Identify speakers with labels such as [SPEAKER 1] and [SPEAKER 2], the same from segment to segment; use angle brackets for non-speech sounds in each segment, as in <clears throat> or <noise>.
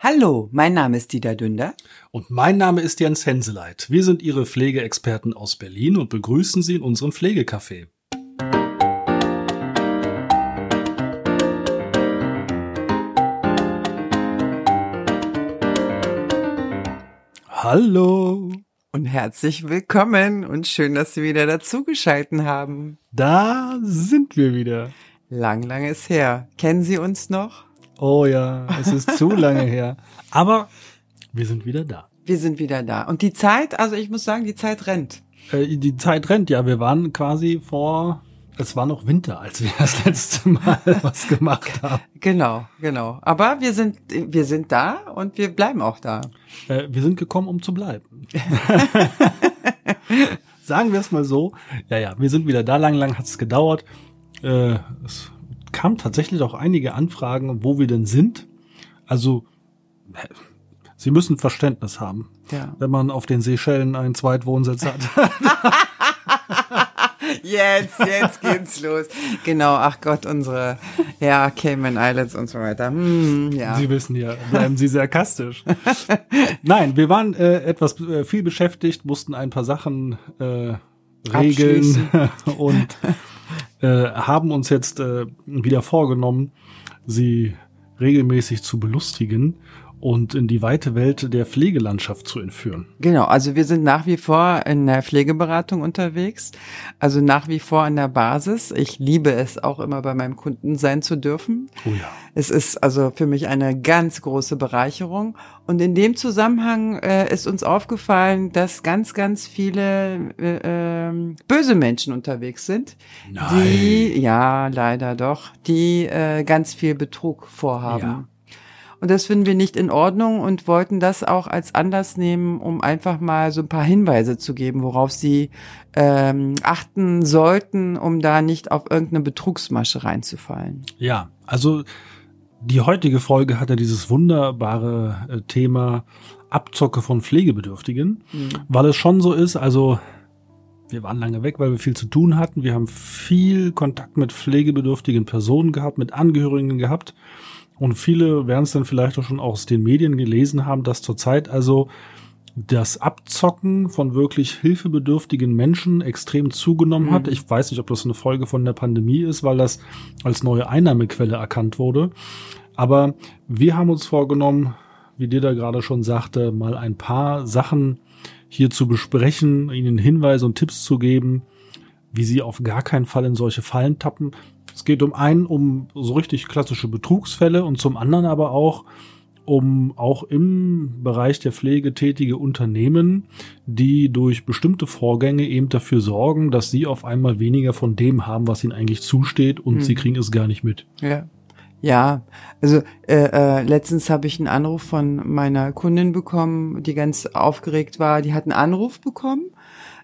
[SPEAKER 1] Hallo, mein Name ist Dieter Dünder.
[SPEAKER 2] Und mein Name ist Jens Henseleit. Wir sind Ihre Pflegeexperten aus Berlin und begrüßen Sie in unserem Pflegecafé. Hallo.
[SPEAKER 1] Und herzlich willkommen und schön, dass Sie wieder dazugeschalten haben.
[SPEAKER 2] Da sind wir wieder.
[SPEAKER 1] Lang, lang ist her. Kennen Sie uns noch?
[SPEAKER 2] Oh ja, es ist zu lange her. Aber wir sind wieder da.
[SPEAKER 1] Wir sind wieder da. Und die Zeit, also ich muss sagen, die Zeit rennt.
[SPEAKER 2] Äh, die Zeit rennt, ja. Wir waren quasi vor, es war noch Winter, als wir das letzte Mal <laughs> was gemacht haben.
[SPEAKER 1] Genau, genau. Aber wir sind, wir sind da und wir bleiben auch da.
[SPEAKER 2] Äh, wir sind gekommen, um zu bleiben. <laughs> Sagen wir es mal so. Ja, ja, wir sind wieder da. Lang, lang hat es gedauert. Äh, es kam tatsächlich auch einige Anfragen, wo wir denn sind. Also, Sie müssen Verständnis haben,
[SPEAKER 1] Ja.
[SPEAKER 2] wenn man auf den Seychellen einen Zweitwohnsitz hat. <laughs>
[SPEAKER 1] Jetzt, jetzt geht's los. Genau, ach Gott, unsere, ja, Cayman Islands und so weiter. Hm, ja.
[SPEAKER 2] Sie wissen ja, bleiben Sie sarkastisch. Nein, wir waren äh, etwas äh, viel beschäftigt, mussten ein paar Sachen äh, regeln <laughs> und äh, haben uns jetzt äh, wieder vorgenommen, sie regelmäßig zu belustigen und in die weite Welt der Pflegelandschaft zu entführen.
[SPEAKER 1] Genau, also wir sind nach wie vor in der Pflegeberatung unterwegs, also nach wie vor an der Basis. Ich liebe es auch immer bei meinem Kunden sein zu dürfen.
[SPEAKER 2] Oh ja.
[SPEAKER 1] Es ist also für mich eine ganz große Bereicherung. Und in dem Zusammenhang äh, ist uns aufgefallen, dass ganz, ganz viele äh, ähm, böse Menschen unterwegs sind, die, ja, leider doch, die äh, ganz viel Betrug vorhaben.
[SPEAKER 2] Ja.
[SPEAKER 1] Und das finden wir nicht in Ordnung und wollten das auch als Anlass nehmen, um einfach mal so ein paar Hinweise zu geben, worauf sie ähm, achten sollten, um da nicht auf irgendeine Betrugsmasche reinzufallen.
[SPEAKER 2] Ja, also die heutige Folge hat ja dieses wunderbare äh, Thema Abzocke von Pflegebedürftigen, weil es schon so ist, also wir waren lange weg, weil wir viel zu tun hatten. Wir haben viel Kontakt mit pflegebedürftigen Personen gehabt, mit Angehörigen gehabt. Und viele werden es dann vielleicht auch schon aus den Medien gelesen haben, dass zurzeit also das Abzocken von wirklich hilfebedürftigen Menschen extrem zugenommen hat. Ich weiß nicht, ob das eine Folge von der Pandemie ist, weil das als neue Einnahmequelle erkannt wurde. Aber wir haben uns vorgenommen, wie dir da gerade schon sagte, mal ein paar Sachen hier zu besprechen, ihnen Hinweise und Tipps zu geben, wie sie auf gar keinen Fall in solche Fallen tappen. Es geht um einen um so richtig klassische Betrugsfälle und zum anderen aber auch um auch im Bereich der Pflege tätige Unternehmen, die durch bestimmte Vorgänge eben dafür sorgen, dass sie auf einmal weniger von dem haben, was ihnen eigentlich zusteht und sie kriegen es gar nicht mit.
[SPEAKER 1] Ja. Ja, also äh, äh, letztens habe ich einen Anruf von meiner Kundin bekommen, die ganz aufgeregt war. Die hat einen Anruf bekommen,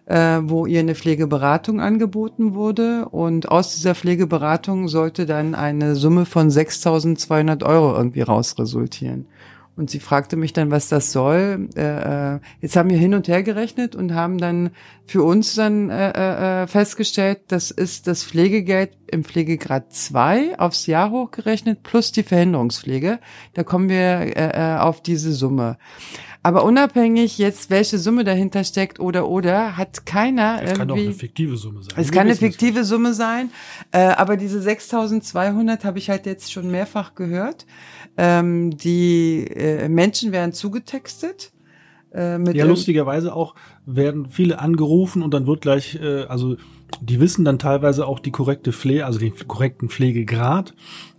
[SPEAKER 1] äh, wo ihr eine Pflegeberatung angeboten wurde und aus dieser Pflegeberatung sollte dann eine Summe von 6.200 Euro irgendwie raus resultieren. Und sie fragte mich dann, was das soll. Äh, äh, jetzt haben wir hin und her gerechnet und haben dann für uns dann äh, äh, festgestellt, das ist das Pflegegeld im Pflegegrad 2 aufs Jahr hochgerechnet plus die Verhinderungspflege. Da kommen wir äh, äh, auf diese Summe. Aber unabhängig jetzt, welche Summe dahinter steckt oder oder, hat keiner
[SPEAKER 2] Es kann auch eine fiktive Summe sein.
[SPEAKER 1] Es
[SPEAKER 2] Wir
[SPEAKER 1] kann eine fiktive Summe sein, äh, aber diese 6200 habe ich halt jetzt schon mehrfach gehört. Ähm, die äh, Menschen werden zugetextet. Äh, mit
[SPEAKER 2] Ja, lustigerweise auch werden viele angerufen und dann wird gleich, äh, also die wissen dann teilweise auch die korrekte Pflege, also den korrekten Pflegegrad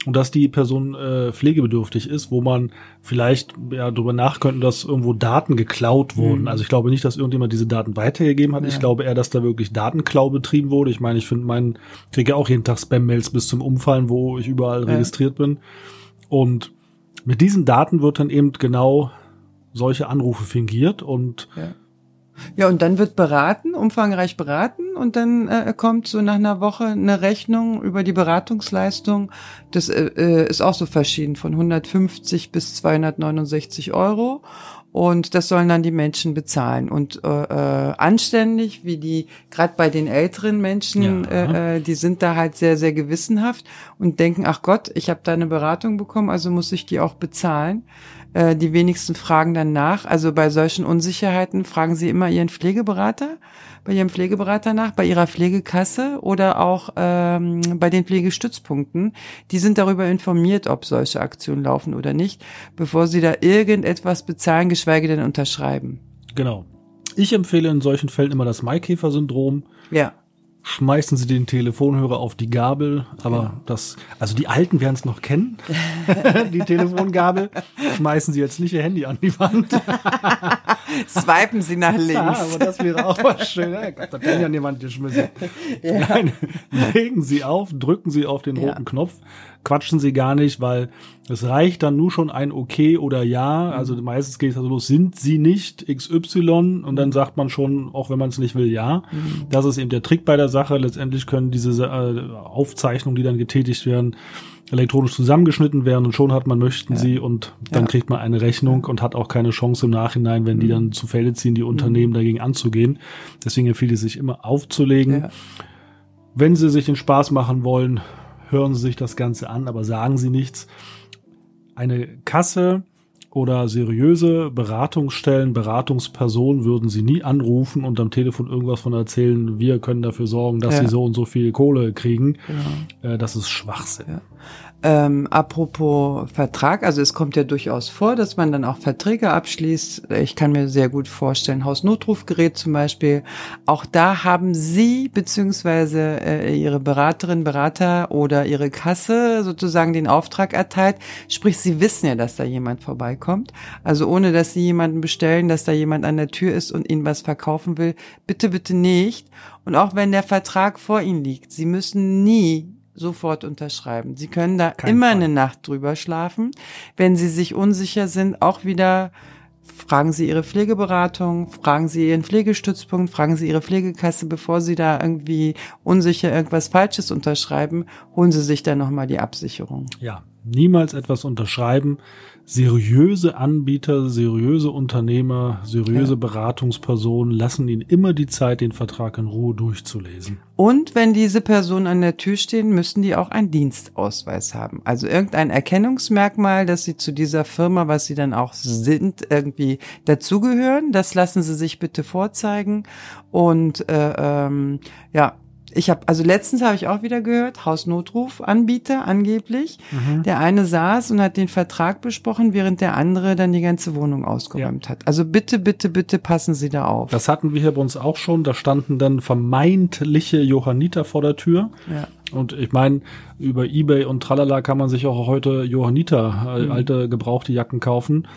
[SPEAKER 2] und dass die Person äh, pflegebedürftig ist, wo man vielleicht ja darüber nachkönnte, dass irgendwo Daten geklaut wurden. Also ich glaube nicht, dass irgendjemand diese Daten weitergegeben hat. Ich glaube eher, dass da wirklich Datenklau betrieben wurde. Ich meine, ich finde meinen, kriege ja auch jeden Tag Spam-Mails bis zum Umfallen, wo ich überall registriert bin. Und mit diesen Daten wird dann eben genau solche Anrufe fingiert und
[SPEAKER 1] Ja, und dann wird beraten, umfangreich beraten und dann äh, kommt so nach einer Woche eine Rechnung über die Beratungsleistung. Das äh, äh, ist auch so verschieden, von 150 bis 269 Euro. Und das sollen dann die Menschen bezahlen. Und äh, äh, anständig, wie die, gerade bei den älteren Menschen,
[SPEAKER 2] Ja.
[SPEAKER 1] äh, äh, die sind da halt sehr, sehr gewissenhaft und denken, ach Gott, ich habe da eine Beratung bekommen, also muss ich die auch bezahlen. Äh, die wenigsten fragen dann nach. Also bei solchen Unsicherheiten fragen sie immer ihren Pflegeberater, bei ihrem Pflegeberater nach, bei ihrer Pflegekasse oder auch ähm, bei den Pflegestützpunkten. Die sind darüber informiert, ob solche Aktionen laufen oder nicht, bevor sie da irgendetwas bezahlen, geschweige denn unterschreiben.
[SPEAKER 2] Genau. Ich empfehle in solchen Fällen immer das Maikäfer-Syndrom.
[SPEAKER 1] Ja.
[SPEAKER 2] Schmeißen Sie den Telefonhörer auf die Gabel, aber das, also die Alten werden es noch kennen, <laughs> die Telefongabel. Schmeißen Sie jetzt nicht Ihr Handy an die Wand. <laughs>
[SPEAKER 1] Swipen sie nach
[SPEAKER 2] Ja,
[SPEAKER 1] links.
[SPEAKER 2] aber das wäre auch was schön. Ja, Gott, Handy an die Wand geschmissen. Nein, legen Sie auf, drücken Sie auf den
[SPEAKER 1] Ja.
[SPEAKER 2] roten Knopf, quatschen Sie gar nicht, weil es reicht dann nur schon ein Okay oder Ja. Also meistens geht es also los, sind Sie nicht XY und dann sagt man schon, auch wenn man es nicht will, ja. Das ist eben der Trick bei der Sache. Letztendlich können diese äh, Aufzeichnungen, die dann getätigt werden, elektronisch zusammengeschnitten werden und schon hat man möchten sie und dann
[SPEAKER 1] Ja.
[SPEAKER 2] kriegt man eine Rechnung und hat auch keine Chance im Nachhinein, wenn die dann zu Fälle ziehen, die Unternehmen dagegen anzugehen. Deswegen empfiehlt es sich immer aufzulegen.
[SPEAKER 1] Ja.
[SPEAKER 2] Wenn Sie sich den Spaß machen wollen, hören Sie sich das Ganze an, aber sagen Sie nichts. Eine Kasse oder seriöse Beratungsstellen, Beratungspersonen würden Sie nie anrufen und am Telefon irgendwas von erzählen, wir können dafür sorgen, dass
[SPEAKER 1] Ja.
[SPEAKER 2] Sie so und so viel Kohle kriegen.
[SPEAKER 1] Genau.
[SPEAKER 2] Äh, das ist Schwachsinn.
[SPEAKER 1] Ja. Ähm, apropos Vertrag, also es kommt ja durchaus vor, dass man dann auch Verträge abschließt. Ich kann mir sehr gut vorstellen, Hausnotrufgerät zum Beispiel. Auch da haben Sie beziehungsweise äh, Ihre Beraterin, Berater oder Ihre Kasse sozusagen den Auftrag erteilt. Sprich, Sie wissen ja, dass da jemand vorbeikommt. Also ohne, dass Sie jemanden bestellen, dass da jemand an der Tür ist und Ihnen was verkaufen will. Bitte, bitte nicht. Und auch wenn der Vertrag vor Ihnen liegt, Sie müssen nie sofort unterschreiben. Sie können da
[SPEAKER 2] Kein
[SPEAKER 1] immer
[SPEAKER 2] Fall.
[SPEAKER 1] eine Nacht drüber schlafen. Wenn Sie sich unsicher sind, auch wieder fragen Sie Ihre Pflegeberatung, fragen Sie Ihren Pflegestützpunkt, fragen Sie Ihre Pflegekasse, bevor Sie da irgendwie unsicher irgendwas Falsches unterschreiben, holen Sie sich dann nochmal die Absicherung.
[SPEAKER 2] Ja, niemals etwas unterschreiben. Seriöse Anbieter, seriöse Unternehmer, seriöse
[SPEAKER 1] Ja.
[SPEAKER 2] Beratungspersonen lassen ihnen immer die Zeit, den Vertrag in Ruhe durchzulesen.
[SPEAKER 1] Und wenn diese Personen an der Tür stehen, müssen die auch einen Dienstausweis haben. Also irgendein Erkennungsmerkmal, dass sie zu dieser Firma, was sie dann auch sind, irgendwie dazugehören. Das lassen sie sich bitte vorzeigen. Und äh, ähm, ja, ich habe, also letztens habe ich auch wieder gehört, Hausnotrufanbieter angeblich. Der eine saß und hat den Vertrag besprochen, während der andere dann die ganze Wohnung ausgeräumt hat. Also bitte, bitte, bitte passen Sie da auf.
[SPEAKER 2] Das hatten wir hier bei uns auch schon. Da standen dann vermeintliche Johanniter vor der Tür.
[SPEAKER 1] ja.
[SPEAKER 2] Und ich meine, über Ebay und Tralala kann man sich auch heute Johanniter,
[SPEAKER 1] Mhm.
[SPEAKER 2] äh, alte gebrauchte Jacken kaufen.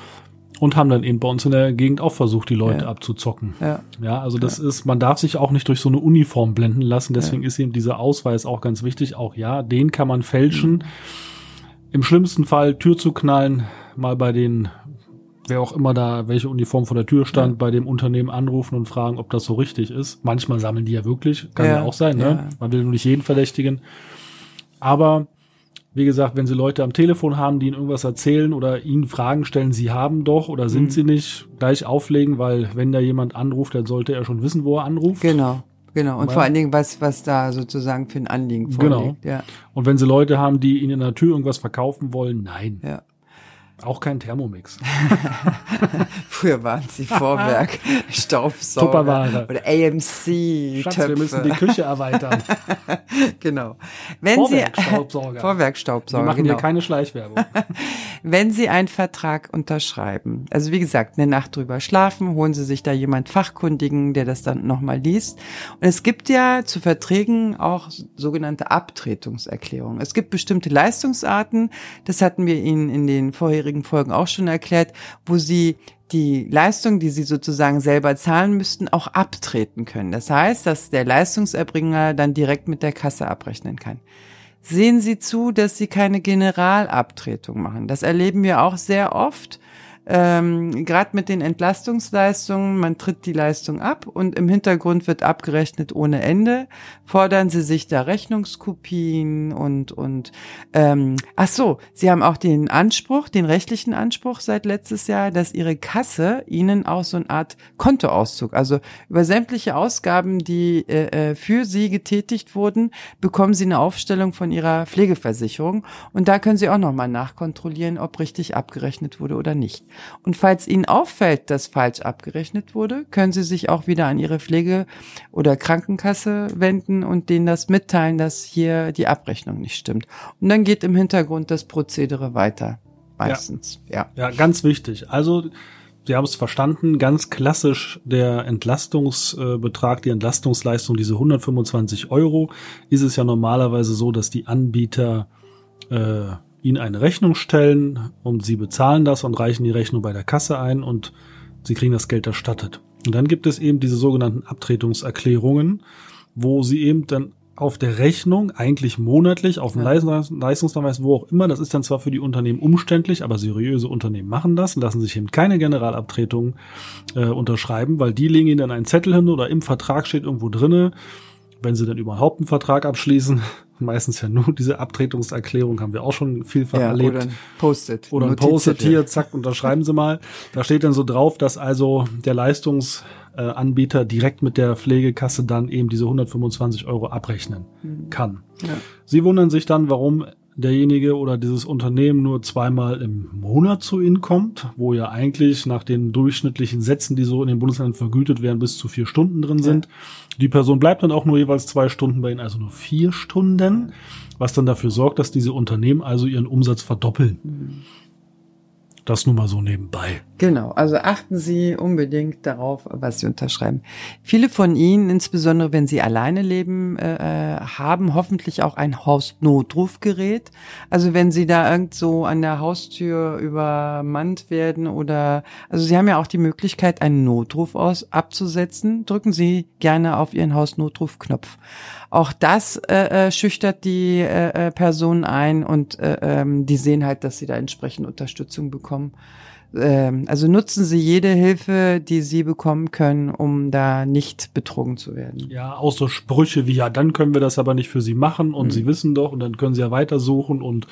[SPEAKER 2] Und haben dann eben bei uns in der Gegend auch versucht, die Leute
[SPEAKER 1] Ja.
[SPEAKER 2] abzuzocken.
[SPEAKER 1] Ja.
[SPEAKER 2] Ja, also das ist, man darf sich auch nicht durch so eine Uniform blenden lassen. Deswegen ist eben dieser Ausweis auch ganz wichtig. Auch ja, den kann man fälschen.
[SPEAKER 1] Mhm.
[SPEAKER 2] Im schlimmsten Fall Tür zu knallen, mal bei den, wer auch immer da, welche Uniform vor der Tür stand, bei dem Unternehmen anrufen und fragen, ob das so richtig ist. Manchmal sammeln die ja wirklich, kann ja,
[SPEAKER 1] Ja,
[SPEAKER 2] auch sein, ne?
[SPEAKER 1] ja.
[SPEAKER 2] Man will nur nicht jeden verdächtigen. Aber wie gesagt, wenn Sie Leute am Telefon haben, die Ihnen irgendwas erzählen oder Ihnen Fragen stellen, Sie haben doch oder sind
[SPEAKER 1] Mhm.
[SPEAKER 2] Sie nicht, gleich auflegen, weil wenn da jemand anruft, dann sollte er schon wissen, wo er anruft.
[SPEAKER 1] Genau, genau. Und
[SPEAKER 2] Weil-
[SPEAKER 1] vor allen Dingen, was, was da sozusagen für ein Anliegen
[SPEAKER 2] Genau.
[SPEAKER 1] vorliegt. Ja,
[SPEAKER 2] Und wenn Sie Leute haben, die Ihnen in der Tür irgendwas verkaufen wollen, nein.
[SPEAKER 1] ja.
[SPEAKER 2] Auch kein Thermomix. <laughs>
[SPEAKER 1] Früher waren sie Vorwerk, <laughs> Staubsauger
[SPEAKER 2] Tupperware.
[SPEAKER 1] oder AMC
[SPEAKER 2] Schatz,
[SPEAKER 1] Töpfe.
[SPEAKER 2] wir müssen die Küche erweitern. <laughs>
[SPEAKER 1] genau. Wenn sie
[SPEAKER 2] Vorwerkstaubsauger. Wir
[SPEAKER 1] Vorwerkstaubsauger,
[SPEAKER 2] machen
[SPEAKER 1] genau.
[SPEAKER 2] hier keine Schleichwerbung.
[SPEAKER 1] Wenn Sie einen Vertrag unterschreiben, also wie gesagt, eine Nacht drüber schlafen, holen Sie sich da jemand Fachkundigen, der das dann nochmal liest. Und es gibt ja zu Verträgen auch sogenannte Abtretungserklärungen. Es gibt bestimmte Leistungsarten, das hatten wir Ihnen in den vorherigen Folgen auch schon erklärt, wo Sie die Leistung, die sie sozusagen selber zahlen müssten, auch abtreten können. Das heißt, dass der Leistungserbringer dann direkt mit der Kasse abrechnen kann sehen Sie zu, dass Sie keine Generalabtretung machen. Das erleben wir auch sehr oft, ähm, gerade mit den Entlastungsleistungen, man tritt die Leistung ab und im Hintergrund wird abgerechnet ohne Ende, fordern Sie sich da Rechnungskopien und und ähm, ach so, Sie haben auch den Anspruch, den rechtlichen Anspruch seit letztes Jahr, dass Ihre Kasse Ihnen auch so eine Art Kontoauszug, also über sämtliche Ausgaben, die äh, äh, für Sie getätigt wurden, bekommen Sie eine Aufstellung von Ihrer Pflegeversicherung und da können Sie auch nochmal nachkontrollieren, ob richtig abgerechnet wurde oder nicht. Und falls Ihnen auffällt, dass falsch abgerechnet wurde, können Sie sich auch wieder an Ihre Pflege- oder Krankenkasse wenden und denen das mitteilen, dass hier die Abrechnung nicht stimmt. Und dann geht im Hintergrund das Prozedere weiter. Meistens, ja.
[SPEAKER 2] Ja, ja ganz wichtig. Also, Sie haben es verstanden, ganz klassisch der Entlastungsbetrag, die Entlastungsleistung, diese 125 Euro, ist es ja normalerweise so, dass die Anbieter äh, ihnen eine Rechnung stellen und sie bezahlen das und reichen die Rechnung bei der Kasse ein und sie kriegen das Geld erstattet. Und dann gibt es eben diese sogenannten Abtretungserklärungen, wo sie eben dann auf der Rechnung, eigentlich monatlich, auf dem ja. Leistungsnachweis, wo auch immer, das ist dann zwar für die Unternehmen umständlich, aber seriöse Unternehmen machen das und lassen sich eben keine Generalabtretung äh, unterschreiben, weil die legen ihnen dann einen Zettel hin oder im Vertrag steht irgendwo drinne, wenn sie dann überhaupt einen Vertrag abschließen, <laughs> meistens ja nur diese Abtretungserklärung, haben wir auch schon vielfach ja, erlebt. Oder ein
[SPEAKER 1] Post-it.
[SPEAKER 2] Oder ein Post-it hier, zack, unterschreiben Sie mal. Da steht dann so drauf, dass also der Leistungsanbieter direkt mit der Pflegekasse dann eben diese 125 Euro abrechnen mhm. kann. Ja. Sie wundern sich dann, warum derjenige oder dieses Unternehmen nur zweimal im Monat zu Ihnen kommt, wo ja eigentlich nach den durchschnittlichen Sätzen, die so in den Bundesländern vergütet werden, bis zu vier Stunden drin sind. Ja. Die Person bleibt dann auch nur jeweils zwei Stunden bei Ihnen, also nur vier Stunden, was dann dafür sorgt, dass diese Unternehmen also ihren Umsatz verdoppeln. Mhm. Das nur mal so nebenbei.
[SPEAKER 1] Genau, also achten Sie unbedingt darauf, was Sie unterschreiben. Viele von Ihnen, insbesondere wenn Sie alleine leben, äh, äh, haben hoffentlich auch ein Hausnotrufgerät. Also wenn Sie da irgend so an der Haustür übermannt werden oder, also Sie haben ja auch die Möglichkeit, einen Notruf aus abzusetzen. Drücken Sie gerne auf Ihren Hausnotrufknopf. Auch das äh, äh, schüchtert die äh, äh, Personen ein und äh, ähm, die sehen halt, dass sie da entsprechend Unterstützung bekommen. Ähm, also nutzen Sie jede Hilfe, die Sie bekommen können, um da nicht betrogen zu werden.
[SPEAKER 2] Ja, auch so Sprüche wie, ja, dann können wir das aber nicht für Sie machen und mhm. Sie wissen doch und dann können Sie ja weitersuchen und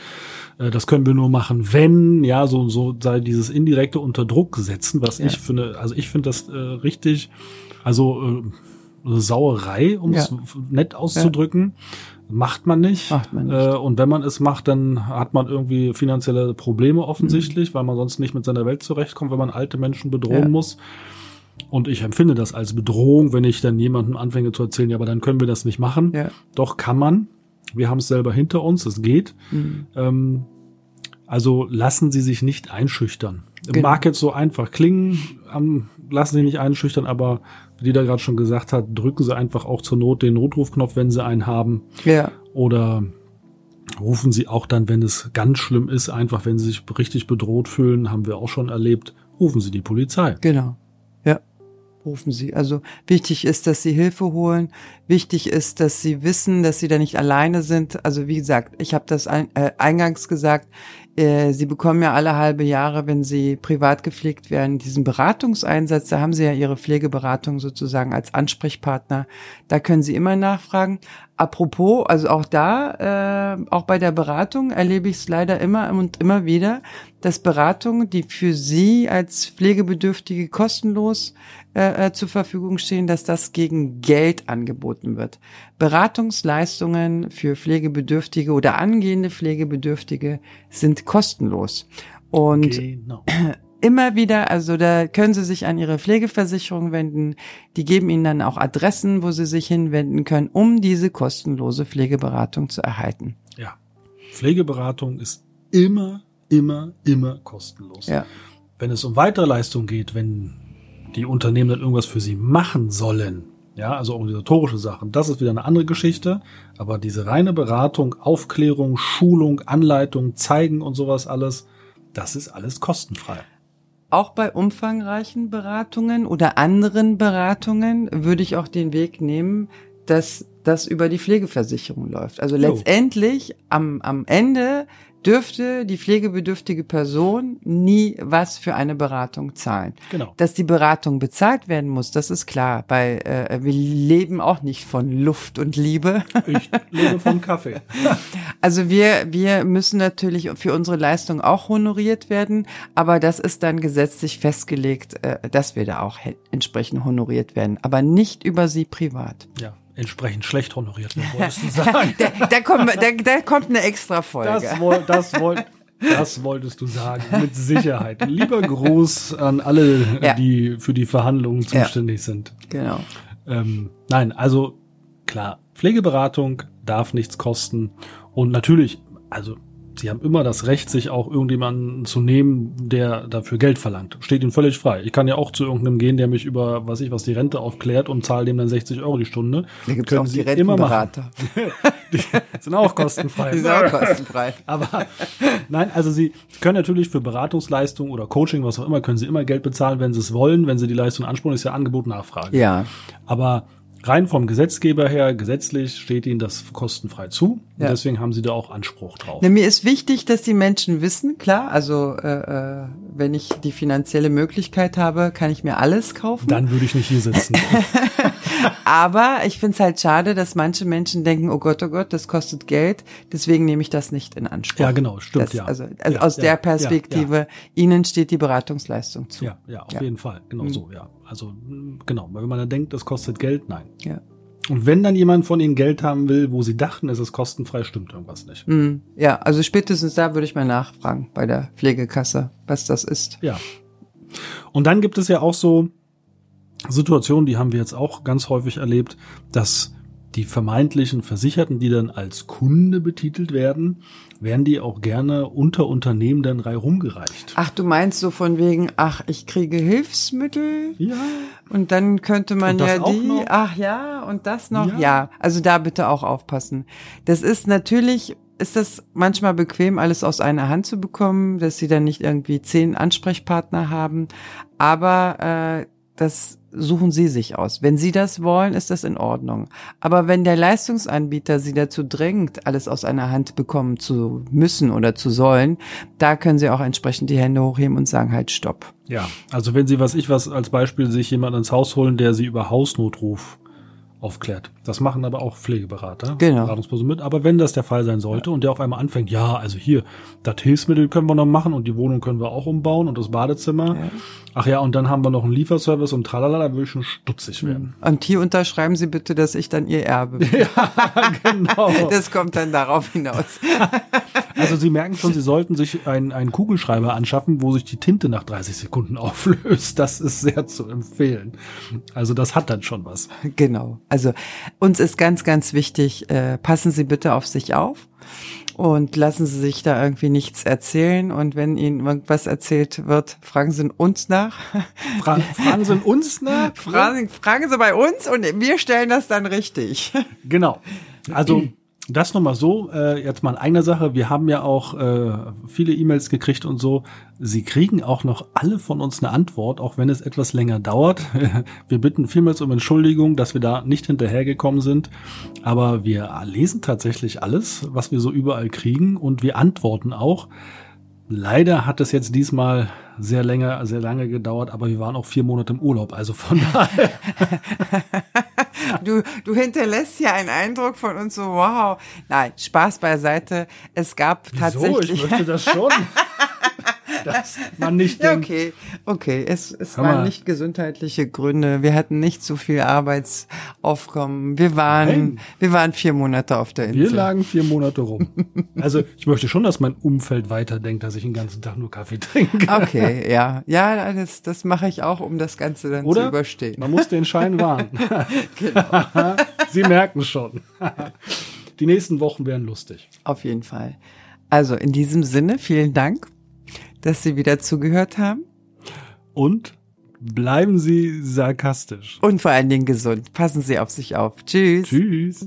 [SPEAKER 2] äh, das können wir nur machen, wenn, ja, so, so sei dieses indirekte Unterdruck setzen, was ja. ich finde, also ich finde das äh, richtig, also äh, Sauerei, um es ja. nett auszudrücken. Ja. Macht man nicht. Macht man nicht. Äh, und wenn man es macht, dann hat man irgendwie finanzielle Probleme offensichtlich, mhm. weil man sonst nicht mit seiner Welt zurechtkommt, wenn man alte Menschen bedrohen ja. muss. Und ich empfinde das als Bedrohung, wenn ich dann jemandem anfange zu erzählen, ja, aber dann können wir das nicht machen. Doch kann man. Wir haben es selber hinter uns, es geht. Mhm. Ähm, also lassen Sie sich nicht einschüchtern. Genau. Mag jetzt so einfach klingen, ähm, lassen Sie nicht einschüchtern, aber wie da gerade schon gesagt hat, drücken Sie einfach auch zur Not den Notrufknopf, wenn Sie einen haben.
[SPEAKER 1] Ja.
[SPEAKER 2] Oder rufen Sie auch dann, wenn es ganz schlimm ist, einfach wenn Sie sich richtig bedroht fühlen, haben wir auch schon erlebt, rufen Sie die Polizei.
[SPEAKER 1] Genau. Ja. Rufen Sie. Also wichtig ist, dass Sie Hilfe holen. Wichtig ist, dass Sie wissen, dass Sie da nicht alleine sind. Also wie gesagt, ich habe das äh, eingangs gesagt, äh, sie bekommen ja alle halbe Jahre, wenn Sie privat gepflegt werden, diesen Beratungseinsatz. Da haben Sie ja Ihre Pflegeberatung sozusagen als Ansprechpartner. Da können Sie immer nachfragen. Apropos, also auch da, äh, auch bei der Beratung erlebe ich es leider immer und immer wieder, dass Beratungen, die für Sie als Pflegebedürftige kostenlos äh, äh, zur Verfügung stehen, dass das gegen Geld angeboten wird. Beratungsleistungen für Pflegebedürftige oder angehende Pflegebedürftige sind kostenlos. Und genau. <clears throat> immer wieder, also da können Sie sich an Ihre Pflegeversicherung wenden. Die geben Ihnen dann auch Adressen, wo Sie sich hinwenden können, um diese kostenlose Pflegeberatung zu erhalten.
[SPEAKER 2] Ja, Pflegeberatung ist immer, immer, immer kostenlos. Ja. Wenn es um weitere Leistungen geht, wenn die Unternehmen dann irgendwas für sie machen sollen, ja, also organisatorische Sachen, das ist wieder eine andere Geschichte. Aber diese reine Beratung, Aufklärung, Schulung, Anleitung, Zeigen und sowas alles, das ist alles kostenfrei.
[SPEAKER 1] Auch bei umfangreichen Beratungen oder anderen Beratungen würde ich auch den Weg nehmen, dass das über die Pflegeversicherung läuft. Also letztendlich am, am Ende dürfte die pflegebedürftige Person nie was für eine Beratung zahlen.
[SPEAKER 2] Genau.
[SPEAKER 1] Dass die Beratung bezahlt werden muss, das ist klar, weil äh, wir leben auch nicht von Luft und Liebe.
[SPEAKER 2] Ich lebe vom Kaffee. <laughs>
[SPEAKER 1] Also wir, wir müssen natürlich für unsere Leistung auch honoriert werden, aber das ist dann gesetzlich festgelegt, äh, dass wir da auch entsprechend honoriert werden, aber nicht über sie privat.
[SPEAKER 2] Ja entsprechend schlecht honoriert werden, <laughs> wolltest du sagen.
[SPEAKER 1] da, da, kommt, da, da kommt eine extra Folge.
[SPEAKER 2] Das, woll, das, woll, das wolltest du sagen, mit Sicherheit. Lieber Gruß an alle, ja. die für die Verhandlungen zuständig ja. sind.
[SPEAKER 1] Genau.
[SPEAKER 2] Ähm, nein, also klar, Pflegeberatung darf nichts kosten. Und natürlich, also Sie haben immer das Recht, sich auch irgendjemanden zu nehmen, der dafür Geld verlangt. Steht Ihnen völlig frei. Ich kann ja auch zu irgendeinem gehen, der mich über, was ich, was die Rente aufklärt und zahle dem dann 60 Euro die Stunde.
[SPEAKER 1] Da gibt es auch Sie die immer machen. <laughs>
[SPEAKER 2] die sind auch kostenfrei. <laughs>
[SPEAKER 1] Die sind auch kostenfrei.
[SPEAKER 2] Aber nein, also Sie können natürlich für Beratungsleistung oder Coaching, was auch immer, können Sie immer Geld bezahlen, wenn Sie es wollen. Wenn Sie die Leistung ansprechen, ist ja Angebot Nachfrage.
[SPEAKER 1] Ja.
[SPEAKER 2] Aber rein vom Gesetzgeber her, gesetzlich steht ihnen das kostenfrei zu. Ja. Deswegen haben sie da auch Anspruch drauf.
[SPEAKER 1] Ja, mir ist wichtig, dass die Menschen wissen, klar, also äh, äh, wenn ich die finanzielle Möglichkeit habe, kann ich mir alles kaufen.
[SPEAKER 2] Dann würde ich nicht hier sitzen. <laughs>
[SPEAKER 1] Aber ich finde es halt schade, dass manche Menschen denken, oh Gott, oh Gott, das kostet Geld, deswegen nehme ich das nicht in Anspruch.
[SPEAKER 2] Ja, genau, stimmt,
[SPEAKER 1] das,
[SPEAKER 2] ja.
[SPEAKER 1] Also, also
[SPEAKER 2] ja,
[SPEAKER 1] aus
[SPEAKER 2] ja,
[SPEAKER 1] der Perspektive, ihnen steht die Beratungsleistung zu.
[SPEAKER 2] Ja, ja, auf jeden Fall, genau mhm. so, ja. Also genau, wenn man dann denkt, das kostet Geld, nein.
[SPEAKER 1] Ja.
[SPEAKER 2] Und wenn dann jemand von ihnen Geld haben will, wo sie dachten, es ist kostenfrei, stimmt irgendwas nicht.
[SPEAKER 1] Mm, ja, also spätestens da würde ich mal nachfragen bei der Pflegekasse, was das ist.
[SPEAKER 2] Ja. Und dann gibt es ja auch so Situationen, die haben wir jetzt auch ganz häufig erlebt, dass die vermeintlichen Versicherten, die dann als Kunde betitelt werden, werden die auch gerne unter Unternehmen dann rei rumgereicht.
[SPEAKER 1] Ach, du meinst so von wegen, ach, ich kriege Hilfsmittel?
[SPEAKER 2] Ja.
[SPEAKER 1] Und dann könnte man ja die, ach ja, und das noch?
[SPEAKER 2] Ja.
[SPEAKER 1] ja, also da bitte auch aufpassen. Das ist natürlich ist das manchmal bequem, alles aus einer Hand zu bekommen, dass sie dann nicht irgendwie zehn Ansprechpartner haben. Aber äh, das suchen Sie sich aus. Wenn Sie das wollen, ist das in Ordnung. Aber wenn der Leistungsanbieter Sie dazu drängt, alles aus einer Hand bekommen zu müssen oder zu sollen, da können Sie auch entsprechend die Hände hochheben und sagen halt Stopp.
[SPEAKER 2] Ja, also wenn Sie, was ich was als Beispiel, sich jemand ins Haus holen, der Sie über Hausnotruf aufklärt. Das machen aber auch Pflegeberater,
[SPEAKER 1] genau.
[SPEAKER 2] Beratungspersonen mit. Aber wenn das der Fall sein sollte ja. und der auf einmal anfängt, ja, also hier, das Hilfsmittel können wir noch machen und die Wohnung können wir auch umbauen und das Badezimmer. Ja. Ach ja, und dann haben wir noch einen Lieferservice und tralala, da will ich schon stutzig werden.
[SPEAKER 1] Und hier unterschreiben Sie bitte, dass ich dann Ihr Erbe <laughs> bin.
[SPEAKER 2] ja, genau.
[SPEAKER 1] Das kommt dann darauf hinaus. <laughs>
[SPEAKER 2] Also Sie merken schon, Sie sollten sich einen, einen Kugelschreiber anschaffen, wo sich die Tinte nach 30 Sekunden <laughs> auflöst. Das ist sehr zu empfehlen. Also das hat dann schon was.
[SPEAKER 1] Genau. Also uns ist ganz, ganz wichtig, äh, passen Sie bitte auf sich auf und lassen Sie sich da irgendwie nichts erzählen. Und wenn Ihnen irgendwas erzählt wird, fragen Sie uns nach. <laughs>
[SPEAKER 2] Fra fragen Sie uns nach?
[SPEAKER 1] Fragen, fragen Sie bei uns und wir stellen das dann richtig.
[SPEAKER 2] Genau. Also das nochmal so, äh, jetzt mal in eigener Sache. Wir haben ja auch äh, viele E-Mails gekriegt und so. Sie kriegen auch noch alle von uns eine Antwort, auch wenn es etwas länger dauert. <laughs> wir bitten vielmals um Entschuldigung, dass wir da nicht hinterhergekommen sind. Aber wir lesen tatsächlich alles, was wir so überall kriegen und wir antworten auch. Leider hat es jetzt diesmal sehr länger, sehr lange gedauert, aber wir waren auch vier Monate im Urlaub, also von <laughs> daher. <laughs>
[SPEAKER 1] du, du hinterlässt ja einen Eindruck von uns so, wow. Nein, Spaß beiseite. Es gab
[SPEAKER 2] Wieso?
[SPEAKER 1] tatsächlich.
[SPEAKER 2] Ich möchte das schon. <laughs> dass man nicht <laughs>
[SPEAKER 1] ja,
[SPEAKER 2] denkt.
[SPEAKER 1] okay, okay. Es, es waren nicht gesundheitliche Gründe. Wir hatten nicht so viel Arbeitsaufkommen. Wir waren,
[SPEAKER 2] Nein.
[SPEAKER 1] wir waren vier Monate auf der
[SPEAKER 2] Wir
[SPEAKER 1] Insel.
[SPEAKER 2] lagen vier Monate rum. <laughs> Also ich möchte schon, dass mein Umfeld weiterdenkt, dass ich den ganzen Tag nur Kaffee trinke.
[SPEAKER 1] Okay, ja, ja, das, das mache ich auch, um das Ganze dann zu
[SPEAKER 2] Oder?
[SPEAKER 1] überstehen.
[SPEAKER 2] Man muss den Schein <laughs> wahren.
[SPEAKER 1] Genau.
[SPEAKER 2] Sie merken schon. Die nächsten Wochen werden lustig.
[SPEAKER 1] Auf jeden Fall. Also in diesem Sinne, vielen Dank, dass Sie wieder zugehört haben
[SPEAKER 2] Und bleiben Sie sarkastisch.
[SPEAKER 1] und vor allen Dingen gesund. Passen Sie auf sich auf. Tschüss.
[SPEAKER 2] Tschüss.